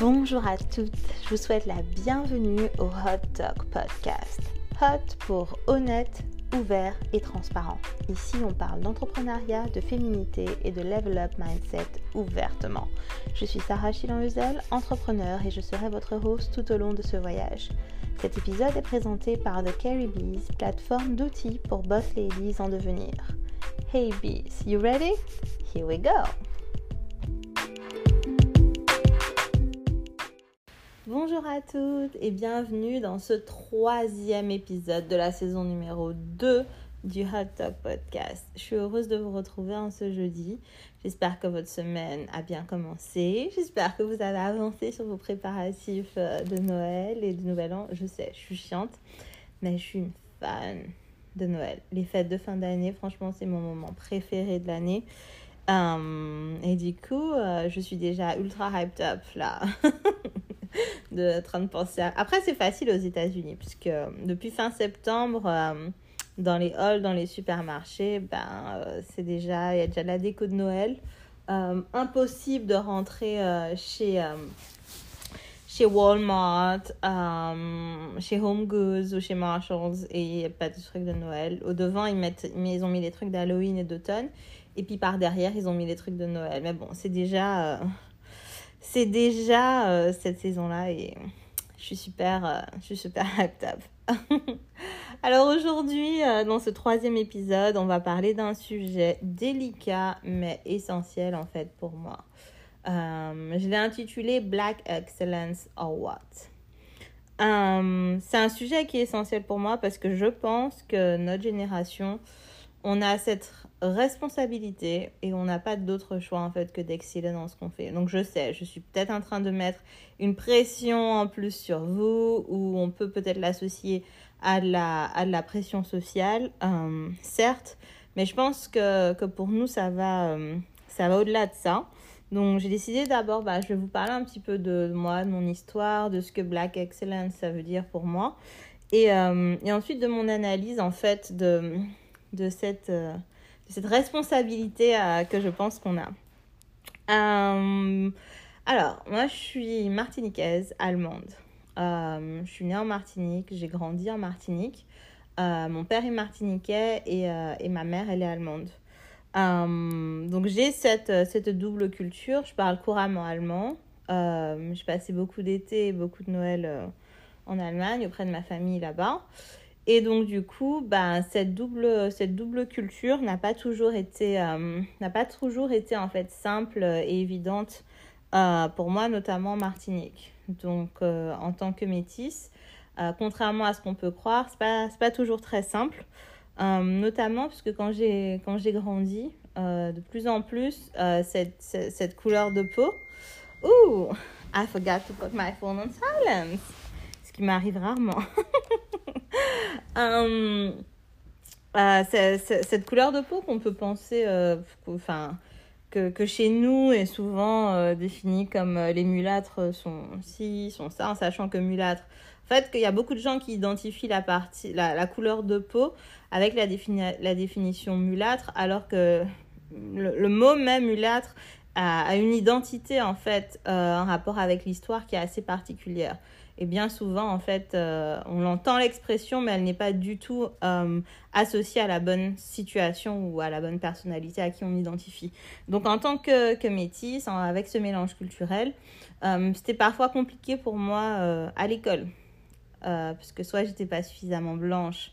Bonjour à toutes, je vous souhaite la bienvenue au Hot Talk Podcast. Hot pour honnête, ouvert et transparent. Ici, on parle d'entrepreneuriat, de féminité et de level up mindset ouvertement. Je suis Sarah Chilan-Huzel, entrepreneur et je serai votre host tout au long de ce voyage. Cet épisode est présenté par The Carrie Bees, plateforme d'outils pour boss ladies en devenir. Hey bees, you ready? Here we go! Bonjour à toutes et bienvenue dans ce troisième épisode de la saison numéro 2 du Hot Talk Podcast. Je suis heureuse de vous retrouver en ce jeudi. J'espère que votre semaine a bien commencé. J'espère que vous avez avancé sur vos préparatifs euh, de Noël et de Nouvel An. Je sais, je suis chiante, mais je suis une fan de Noël. Les fêtes de fin d'année, franchement, c'est mon moment préféré de l'année. Euh, et du coup, euh, je suis déjà ultra hyped up là. de train de penser à... Après, c'est facile aux États-Unis, puisque depuis fin septembre, euh, dans les halls, dans les supermarchés, ben, euh, c'est déjà, il y a déjà la déco de Noël. Euh, impossible de rentrer chez, chez Walmart, chez Home Goods ou chez Marshalls et il n'y a pas de trucs de Noël. Au devant, ils, mettent, ils ont mis les trucs d'Halloween et d'automne. Et puis par derrière, ils ont mis les trucs de Noël. Mais bon, c'est déjà c'est déjà euh, cette saison-là et je suis super, euh, je suis super Alors aujourd'hui, euh, dans ce troisième épisode, on va parler d'un sujet délicat mais essentiel en fait pour moi. je l'ai intitulé Black Excellence or What? c'est un sujet qui est essentiel pour moi parce que je pense que notre génération, on a cette responsabilité et on n'a pas d'autre choix en fait que d'exceller dans ce qu'on fait. Donc je sais, je suis peut-être en train de mettre une pression en plus sur vous ou on peut peut-être l'associer à la, pression sociale, euh, certes, mais je pense que, pour nous ça va, euh, ça va au-delà de ça. Donc j'ai décidé d'abord, bah, je vais vous parler un petit peu de moi, de mon histoire, de ce que Black Excellence ça veut dire pour moi. Et, euh, et ensuite de mon analyse en fait de, de cette cette responsabilité euh, que je pense qu'on a. Euh, alors, moi, je suis martiniquaise, allemande. Euh, je suis née en Martinique, j'ai grandi en Martinique. mon père est martiniquais et, et, ma mère, elle est allemande. donc, j'ai cette, cette double culture. Je parle couramment allemand. j'ai passé beaucoup d'été et beaucoup de Noël en Allemagne auprès de ma famille là-bas. Et donc du coup, bah, cette, double, cette double culture n'a pas toujours été, euh, n'a pas toujours été en fait simple et évidente euh, pour moi, notamment en Martinique. Donc euh, en tant que métisse, contrairement à ce qu'on peut croire, c'est pas, pas toujours très simple. notamment puisque quand j'ai, quand j'ai grandi, de plus en plus, cette, cette, cette, couleur de peau... Ouh, I forgot to put my phone on silence. Ce qui m'arrive rarement. Euh, euh, cette couleur de peau qu'on peut penser, euh, que, que, chez nous est souvent définie comme les mulâtres sont ci, sont ça, en sachant que mulâtre. En fait, qu'il y a beaucoup de gens qui identifient la, partie, la, couleur de peau avec la, défini la définition mulâtre, alors que le, le mot même mulâtre a, a, une identité en fait en rapport avec l'histoire qui est assez particulière. Et bien souvent, en fait, euh, on l'entend l'expression, mais elle n'est pas du tout euh, associée à la bonne situation ou à la bonne personnalité à qui on identifie. Donc, en tant que, que métisse, avec ce mélange culturel, euh, c'était parfois compliqué pour moi à l'école. parce que soit j'étais pas suffisamment blanche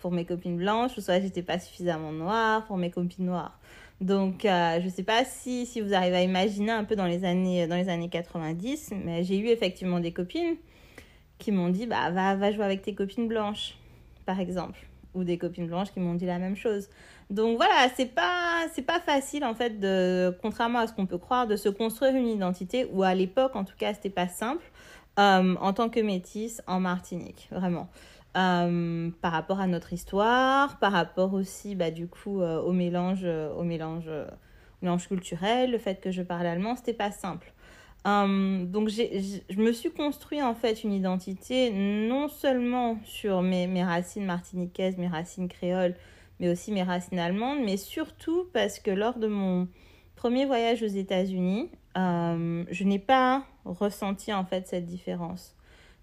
pour mes copines blanches, ou soit j'étais pas suffisamment noire pour mes copines noires. Donc, euh, je ne sais pas si, si vous arrivez à imaginer un peu dans les années, dans les années 90, mais j'ai eu effectivement des copines qui m'ont dit bah, va, jouer avec tes copines blanches, par exemple. Ou des copines blanches qui m'ont dit la même chose. Donc voilà, c'est pas c'est pas facile en fait de contrairement à ce qu'on peut croire de se construire une identité ou à l'époque en tout cas c'était pas simple euh, en tant que métisse en Martinique vraiment. Euh, par rapport à notre histoire, par rapport aussi bah, du coup euh, au mélange, euh, au mélange, mélange culturel, le fait que je parle allemand, c'était pas simple. donc je me suis construit en fait une identité non seulement sur mes, mes racines martiniquaises, mes racines créoles, mais aussi mes racines allemandes, mais surtout parce que lors de mon, premier voyage aux États-Unis, je n'ai pas ressenti en fait cette différence.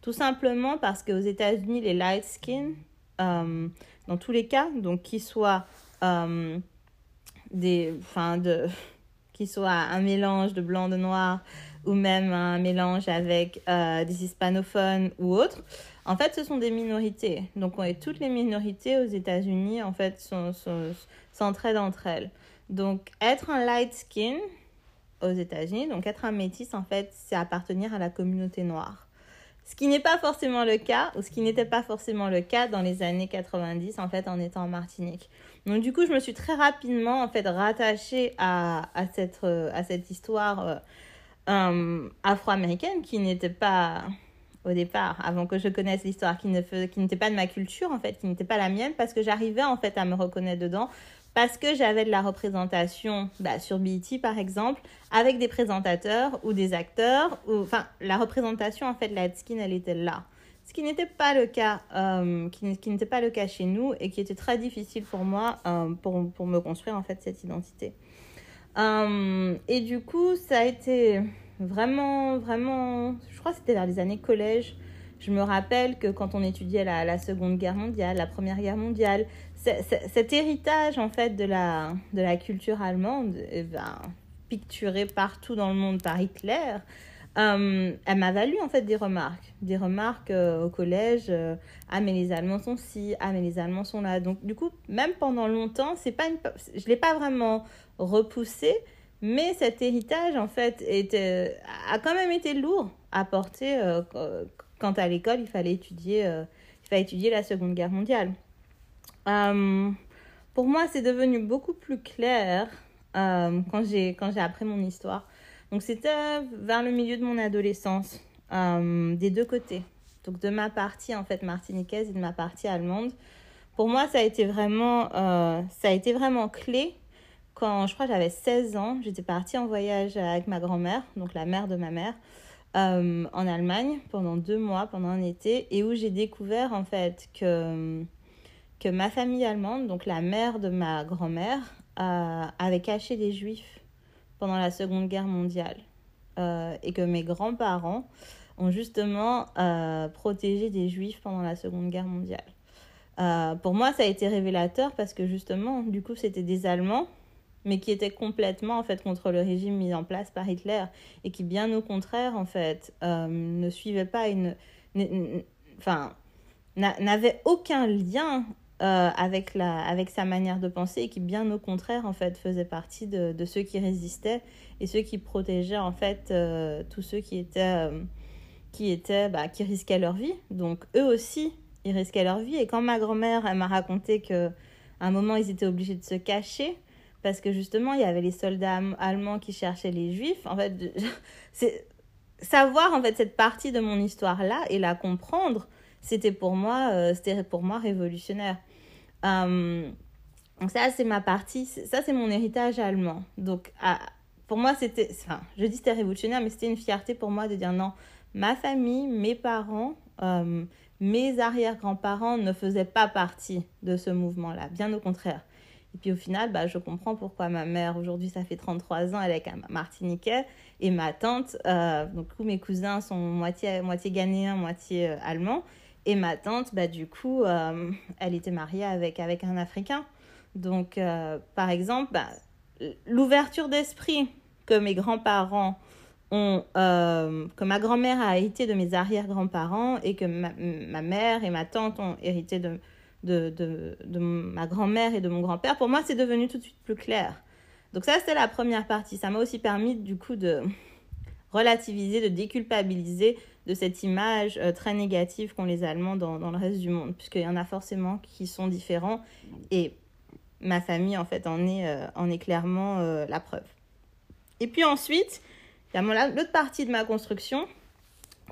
Tout simplement parce qu'aux États-Unis, les light skin, euh, dans tous les cas, donc qu'ils soient euh, des, enfin de, qu'ils soient un mélange de blanc de noir ou même un mélange avec des hispanophones ou autres, en fait, ce sont des minorités. Donc, toutes les minorités aux États-Unis, en fait, s'entraident entre elles. Donc, être un light skin aux États-Unis, donc être un métis, en fait, c'est appartenir à la communauté noire. Ce qui n'est pas forcément le cas, ou ce qui n'était pas forcément le cas dans les années 90, en fait, en étant en Martinique. Donc, du coup, je me suis très rapidement, en fait, rattachée à, à, cette, à cette histoire euh, euh, afro-américaine qui n'était pas au départ, avant que je connaisse l'histoire, qui n'était pas de ma culture, en fait, qui n'était pas la mienne, parce que j'arrivais, en fait, à me reconnaître dedans, parce que j'avais de la représentation bah, sur BET par exemple, avec des présentateurs ou des acteurs. Enfin, la représentation en fait la skin elle était là. Ce qui n'était pas le cas, euh, qui, n'était pas le cas chez nous et qui était très difficile pour moi euh, pour, pour, me construire en fait cette identité. Euh, et du coup, ça a été vraiment, vraiment, je crois que c'était vers les années collège. Je me rappelle que quand on étudiait la Seconde Guerre mondiale, la Première Guerre mondiale, cet héritage en fait de la, de la culture allemande, eh ben, picturé partout dans le monde par Hitler, euh, elle m'a valu en fait des remarques, des remarques euh, au collège. Euh, ah mais les Allemands sont ci, ah mais les Allemands sont là. Donc du coup, même pendant longtemps, c'est pas une, je l'ai pas vraiment repoussé, mais cet héritage en fait était, a quand même été lourd à porter quand à l'école il fallait étudier, il fallait étudier la Seconde Guerre mondiale. Euh, pour moi, c'est devenu beaucoup plus clair euh, quand j'ai appris mon histoire. Donc c'était vers le milieu de mon adolescence, euh, des deux côtés. Donc de ma partie en fait martiniquaise et de ma partie allemande. Pour moi, ça a été vraiment ça a été vraiment clé quand je crois j'avais 16 ans. J'étais partie en voyage avec ma grand-mère, donc la mère de ma mère. en Allemagne pendant deux mois, pendant un été, et où j'ai découvert en fait que que ma famille allemande, donc la mère de ma grand-mère, euh, avait caché des juifs pendant la Seconde Guerre mondiale. Euh, et que mes grands-parents ont justement euh, protégé des juifs pendant la Seconde Guerre mondiale. pour moi, ça a été révélateur parce que justement, du coup, c'était des Allemands, mais qui étaient complètement en fait contre le régime mis en place par Hitler et qui, bien au contraire, en fait, ne suivaient pas une, enfin, n'avaient aucun lien euh, avec, la, avec sa manière de penser et qui, bien au contraire, en fait, faisait partie de, ceux qui résistaient et ceux qui protégeaient, en fait, euh, tous ceux qui étaient, euh, qui, étaient bah, qui risquaient leur vie. Donc, eux aussi, ils risquaient leur vie. Et quand ma grand-mère, m'a raconté qu'à un moment, ils étaient obligés de se cacher parce que justement, il y avait les soldats allemands qui cherchaient les juifs. En fait, savoir, en fait, cette partie de mon histoire-là et la comprendre, c'était pour moi, c'était pour moi révolutionnaire. Euh, donc ça, c'est ma partie, ça, c'est mon héritage allemand. Donc, pour moi, c'était, enfin, je dis c'était révolutionnaire, mais c'était une fierté pour moi de dire non, ma famille, mes parents, euh, mes arrière-grands-parents ne faisaient pas partie de ce mouvement-là, bien au contraire. Et puis au final, bah, je comprends pourquoi ma mère, aujourd'hui, ça fait 33 ans, elle est martiniquais, et ma tante, euh, donc mes cousins sont moitié, moitié ghanéens, moitié allemands, et ma tante, bah, du coup, euh, elle était mariée avec, avec un Africain. Donc, euh, par exemple, bah, l'ouverture d'esprit que mes grands-parents ont, euh, que ma grand-mère a hérité de mes arrière-grands-parents et que ma, mère et ma tante ont hérité de, de, de, de ma grand-mère et de mon grand-père, pour moi, c'est devenu tout de suite plus clair. Donc ça, c'était la première partie. Ça m'a aussi permis, du coup, de relativiser, de déculpabiliser de cette image euh, très négative qu'ont les Allemands dans, dans, le reste du monde, puisqu'il y en a forcément qui sont différents. Et ma famille, en fait, en est, euh, en est clairement euh, la preuve. Et puis ensuite, il y a l'autre partie de ma construction,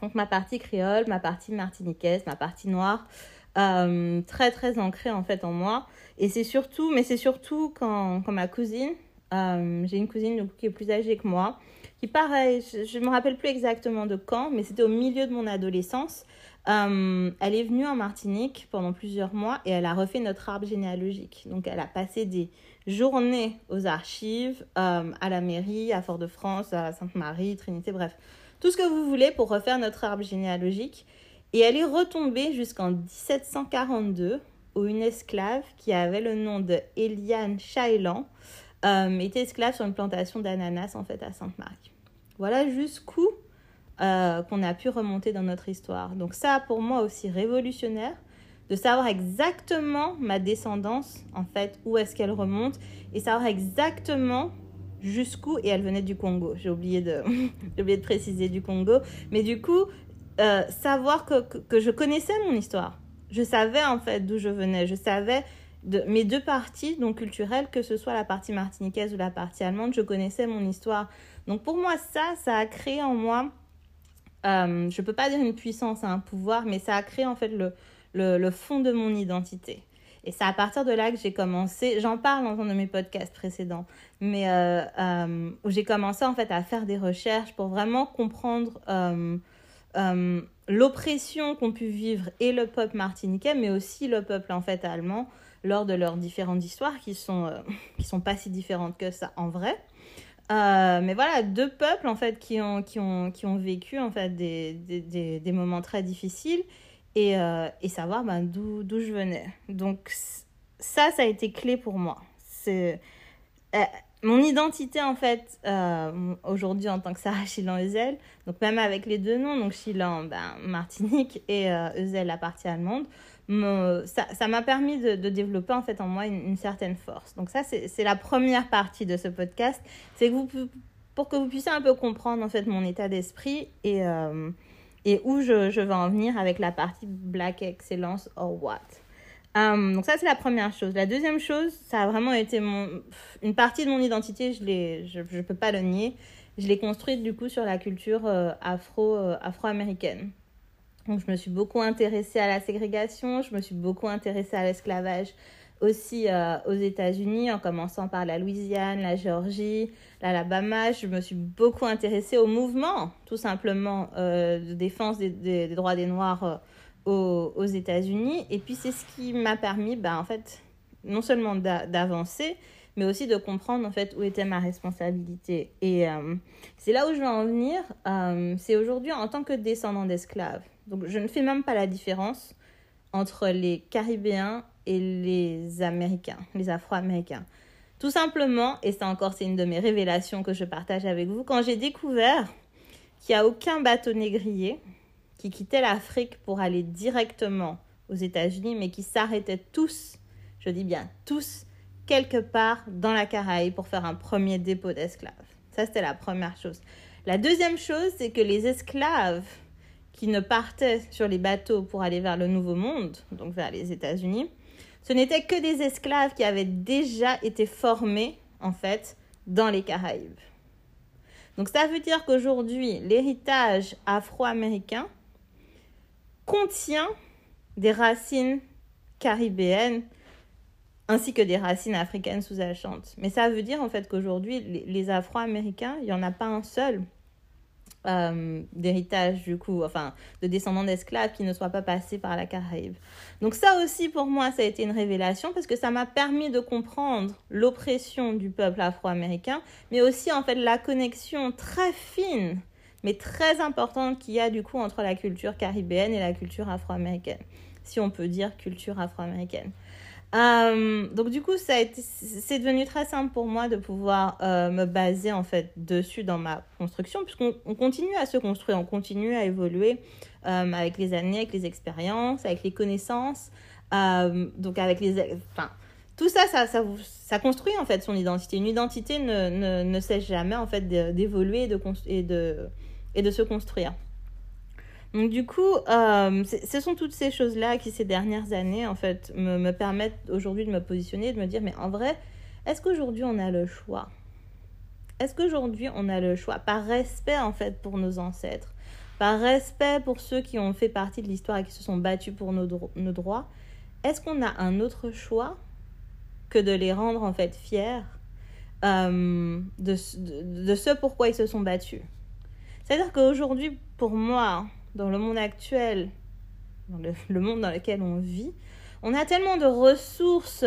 donc ma partie créole, ma partie martiniquaise, ma partie noire, très très ancrée en fait en moi. Et c'est surtout, mais c'est surtout quand, quand ma cousine, j'ai une cousine qui est plus âgée que moi, qui pareil, je ne me rappelle plus exactement de quand, mais c'était au milieu de mon adolescence. Euh, elle est venue en Martinique pendant plusieurs mois et elle a refait notre arbre généalogique. Donc elle a passé des journées aux archives, euh, à la mairie, à Fort-de-France, à Sainte-Marie, Trinité, bref, tout ce que vous voulez pour refaire notre arbre généalogique. Et elle est retombée jusqu'en 1742 où une esclave qui avait le nom de Eliane Chailan euh, était esclave sur une plantation d'ananas en fait à Sainte-Marie. Voilà jusqu'où euh, qu'on a pu remonter dans notre histoire. Donc ça, pour moi aussi révolutionnaire, de savoir exactement ma descendance, en fait, où est-ce qu'elle remonte, et savoir exactement jusqu'où, et elle venait du Congo, j'ai oublié de, oublié de préciser du Congo, mais du coup, euh, savoir que, que, je connaissais mon histoire. Je savais en fait d'où je venais, je savais mes deux parties, donc culturelles, que ce soit la partie martiniquaise ou la partie allemande, je connaissais mon histoire. Donc pour moi, ça, ça a créé en moi euh, je ne peux pas dire une puissance, un pouvoir, mais ça a créé en fait le, le, fond de mon identité. Et c'est à partir de là que j'ai commencé, j'en parle dans un de mes podcasts précédents, mais euh, euh, où j'ai commencé en fait à faire des recherches pour vraiment comprendre l'oppression qu'ont pu vivre et le peuple martiniquais, mais aussi le peuple en fait allemand lors de leurs différentes histoires qui sont, qui sont pas si différentes que ça en vrai. Euh, mais voilà, deux peuples en fait qui ont, qui ont, qui ont vécu en fait des, des, des, moments très difficiles et, euh, et savoir ben, d'où je venais. Donc ça, ça a été clé pour moi. C'est euh, mon identité en fait aujourd'hui en tant que Sarah Chilan Ezel, donc même avec les deux noms, donc Chilan ben, Martinique et Ezel la partie allemande ça m'a permis de, développer en fait en moi une, certaine force. Donc ça, c'est la première partie de ce podcast. C'est que pour que vous puissiez un peu comprendre en fait mon état d'esprit et, euh, où je, je, vais en venir avec la partie Black Excellence or what. Euh, donc ça, c'est la première chose. La deuxième chose, ça a vraiment été mon, une partie de mon identité, je ne peux pas le nier. Je l'ai construite du coup sur la culture euh, afro, afro-américaine. Donc, je me suis beaucoup intéressée à la ségrégation, je me suis beaucoup intéressée à l'esclavage aussi euh, aux États-Unis, en commençant par la Louisiane, la Géorgie, l'Alabama. Je me suis beaucoup intéressée au mouvement, tout simplement, euh, de défense des, droits des Noirs euh, aux, États-Unis. Et puis, c'est ce qui m'a permis, ben, en fait, non seulement d'avancer, mais aussi de comprendre en fait où était ma responsabilité. Et c'est là où je veux en venir. c'est aujourd'hui en tant que descendant d'esclaves. Donc je ne fais même pas la différence entre les Caribéens et les Américains, les Afro-Américains. Tout simplement, et ça encore c'est une de mes révélations que je partage avec vous, quand j'ai découvert qu'il n'y a aucun bateau négrier qui quittait l'Afrique pour aller directement aux États-Unis, mais qui s'arrêtaient tous, je dis bien tous, quelque part dans la Caraïbe pour faire un premier dépôt d'esclaves. Ça, c'était la première chose. La deuxième chose, c'est que les esclaves qui ne partaient sur les bateaux pour aller vers le Nouveau Monde, donc vers les États-Unis, ce n'étaient que des esclaves qui avaient déjà été formés, en fait, dans les Caraïbes. Donc ça veut dire qu'aujourd'hui, l'héritage afro-américain contient des racines caribéennes ainsi que des racines africaines sous-jacentes. Mais ça veut dire en fait qu'aujourd'hui, les Afro-Américains, il n'y en a pas un seul euh, d'héritage du coup, enfin de descendants d'esclaves qui ne soient pas passés par la Caraïbe. Donc ça aussi pour moi ça a été une révélation parce que ça m'a permis de comprendre l'oppression du peuple afro-américain, mais aussi en fait la connexion très fine mais très importante qu'il y a du coup entre la culture caribéenne et la culture afro-américaine, si on peut dire culture afro-américaine. Euh, donc du coup, c'est devenu très simple pour moi de pouvoir euh, me baser en fait dessus dans ma construction, puisqu'on continue à se construire, on continue à évoluer euh, avec les années, avec les expériences, avec les connaissances, donc avec les, enfin, tout ça, ça, ça, ça, construit en fait son identité. Une identité ne, ne, ne cesse jamais en fait d'évoluer de, et de, et de se construire. Donc du coup, euh, ce sont toutes ces choses-là qui, ces dernières années, en fait, me, me permettent aujourd'hui de me positionner, de me dire, mais en vrai, est-ce qu'aujourd'hui on a le choix? Est-ce qu'aujourd'hui on a le choix? Par respect, en fait, pour nos ancêtres, par respect pour ceux qui ont fait partie de l'histoire et qui se sont battus pour nos, droits, est-ce qu'on a un autre choix que de les rendre, en fait, fiers euh, de, de, de, ce pourquoi ils se sont battus? C'est-à-dire qu'aujourd'hui, pour moi, dans le monde actuel, dans le, monde dans lequel on vit, on a tellement de ressources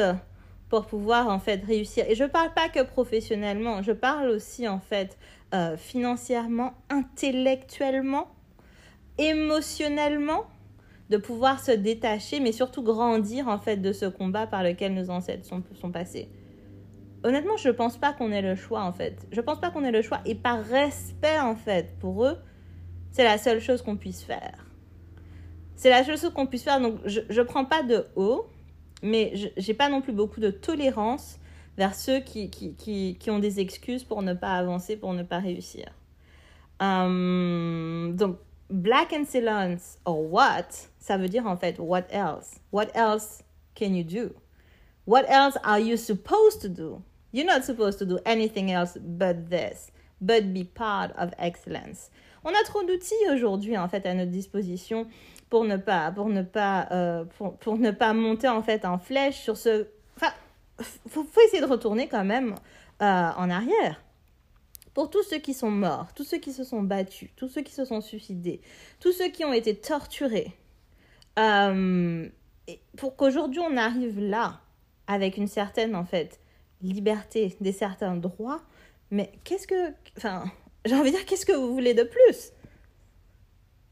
pour pouvoir en fait réussir. Et je parle pas que professionnellement, je parle aussi en fait euh, financièrement, intellectuellement, émotionnellement, de pouvoir se détacher, mais surtout grandir en fait de ce combat par lequel nos ancêtres sont, sont passés. Honnêtement, je pense pas qu'on ait le choix en fait. Je pense pas qu'on ait le choix et par respect en fait pour eux, c'est la seule chose qu'on puisse faire. C'est la seule chose qu'on puisse faire. Donc je je prends pas de haut, mais j'ai pas non plus beaucoup de tolérance vers ceux qui, qui, qui, qui, ont des excuses pour ne pas avancer, pour ne pas réussir. Um, donc, black excellence or what, ça veut dire en fait what else? What else can you do? What else are you supposed to do? You're not supposed to do anything else but this, but be part of excellence. On a trop d'outils aujourd'hui en fait à notre disposition pour ne pas pour ne pas euh, pour, pour, ne pas monter en fait en flèche sur ce enfin faut, faut essayer de retourner quand même euh, en arrière. Pour tous ceux qui sont morts, tous ceux qui se sont battus, tous ceux qui se sont suicidés, tous ceux qui ont été torturés, euh, pour qu'aujourd'hui on arrive là avec une certaine en fait liberté, des certains droits, mais qu'est-ce que, enfin, j'ai envie de dire, qu'est-ce que vous voulez de plus?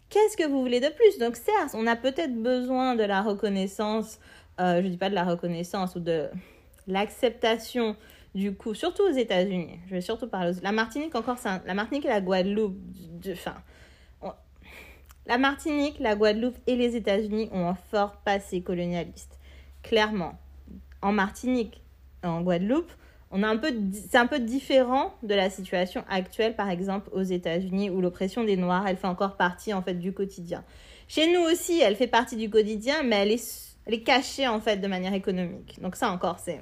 Qu'est-ce que vous voulez de plus? Donc certes, on a peut-être besoin de la reconnaissance, euh, je dis pas de la reconnaissance ou de l'acceptation du coup, surtout aux États-Unis. Je vais surtout parler. La Martinique, encore, la Martinique et la Guadeloupe. Enfin, on... la Martinique, la Guadeloupe et les États-Unis ont un fort passé colonialiste. Clairement. En Martinique, en Guadeloupe, on a un peu, c'est un peu différent de la situation actuelle, par exemple, aux États-Unis, où l'oppression des Noirs, elle fait encore partie, en fait, du quotidien. Chez nous aussi, elle fait partie du quotidien, mais elle est, elle est cachée, en fait, de manière économique. Donc ça encore, c'est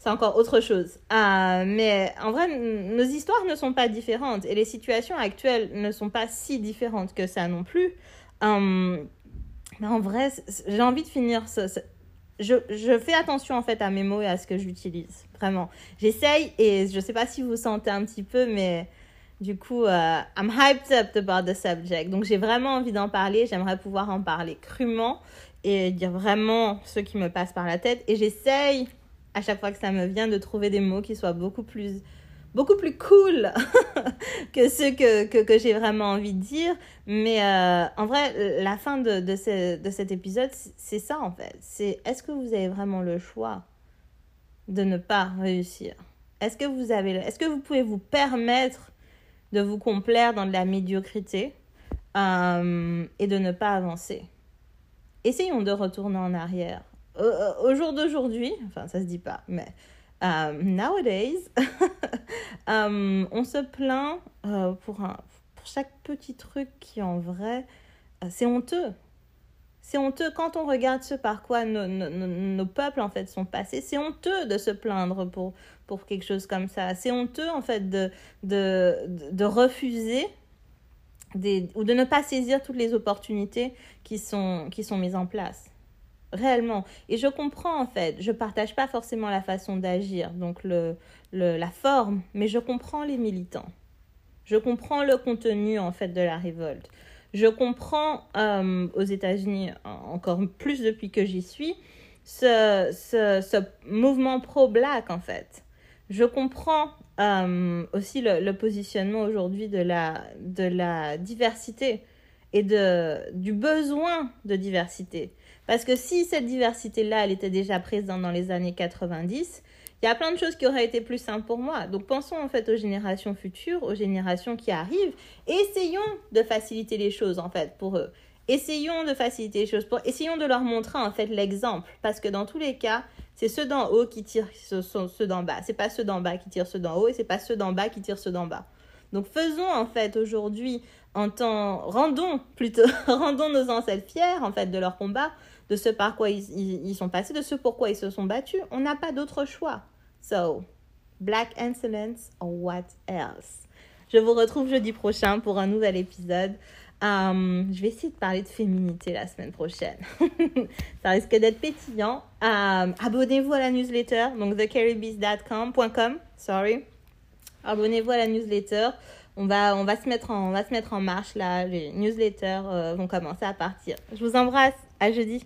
c'est encore autre chose. Euh, mais en vrai, nos histoires ne sont pas différentes et les situations actuelles ne sont pas si différentes que ça non plus. Euh, mais en vrai, j'ai envie de finir. Je, je, fais attention en fait à mes mots et à ce que j'utilise. Vraiment. J'essaye et je sais pas si vous sentez un petit peu, mais du coup, uh, I'm hyped up about the subject. Donc j'ai vraiment envie d'en parler. J'aimerais pouvoir en parler crûment et dire vraiment ce qui me passe par la tête. Et j'essaye à chaque fois que ça me vient de trouver des mots qui soient beaucoup plus beaucoup plus cool que ceux que, que, j'ai vraiment envie de dire. Mais euh, en vrai, la fin de, de cet épisode, c'est ça en fait. C'est est-ce que vous avez vraiment le choix de ne pas réussir. Est-ce que vous avez, est-ce que vous pouvez vous permettre de vous complaire dans de la médiocrité euh, et de ne pas avancer? Essayons de retourner en arrière. Au jour d'aujourd'hui, enfin ça se dit pas, mais um, nowadays, um, on se plaint pour, un, pour chaque petit truc qui en vrai, c'est honteux. C'est honteux quand on regarde ce par quoi nos, nos, peuples en fait sont passés. C'est honteux de se plaindre pour, pour quelque chose comme ça. C'est honteux en fait de, de, de refuser des, ou de ne pas saisir toutes les opportunités qui sont, qui sont mises en place réellement. Et je comprends en fait, je partage pas forcément la façon d'agir, donc le, le, la forme, mais je comprends les militants. Je comprends le contenu en fait de la révolte. Je comprends euh, aux États-Unis, encore plus depuis que j'y suis, ce, ce, mouvement pro-black en fait. Je comprends euh, aussi le, le positionnement aujourd'hui de la, de la diversité et de, du besoin de diversité. Parce que si cette diversité-là, elle était déjà présente dans les années 90, il y a plein de choses qui auraient été plus simples pour moi. Donc pensons en fait aux générations futures, aux générations qui arrivent, essayons de faciliter les choses en fait pour eux. Essayons de faciliter les choses pour essayons de leur montrer en fait l'exemple parce que dans tous les cas, c'est ceux d'en haut qui tirent ceux, ceux d'en bas. C'est pas ceux d'en bas qui tirent ceux d'en haut et c'est pas ceux d'en bas qui tirent ceux d'en bas. Donc faisons en fait aujourd'hui en temps rendons plutôt rendons nos ancêtres fiers en fait de leur combat de ce par quoi ils, sont passés, de ce pourquoi ils se sont battus. On n'a pas d'autre choix. So, Black Excellence or what else? Je vous retrouve jeudi prochain pour un nouvel épisode. Euh, je vais essayer de parler de féminité la semaine prochaine. Ça risque d'être pétillant. Euh, abonnez-vous à la newsletter, donc thecaribbees.com. Sorry. Abonnez-vous à la newsletter. On va, se mettre en marche là. Les newsletters euh, vont commencer à partir. Je vous embrasse. À jeudi.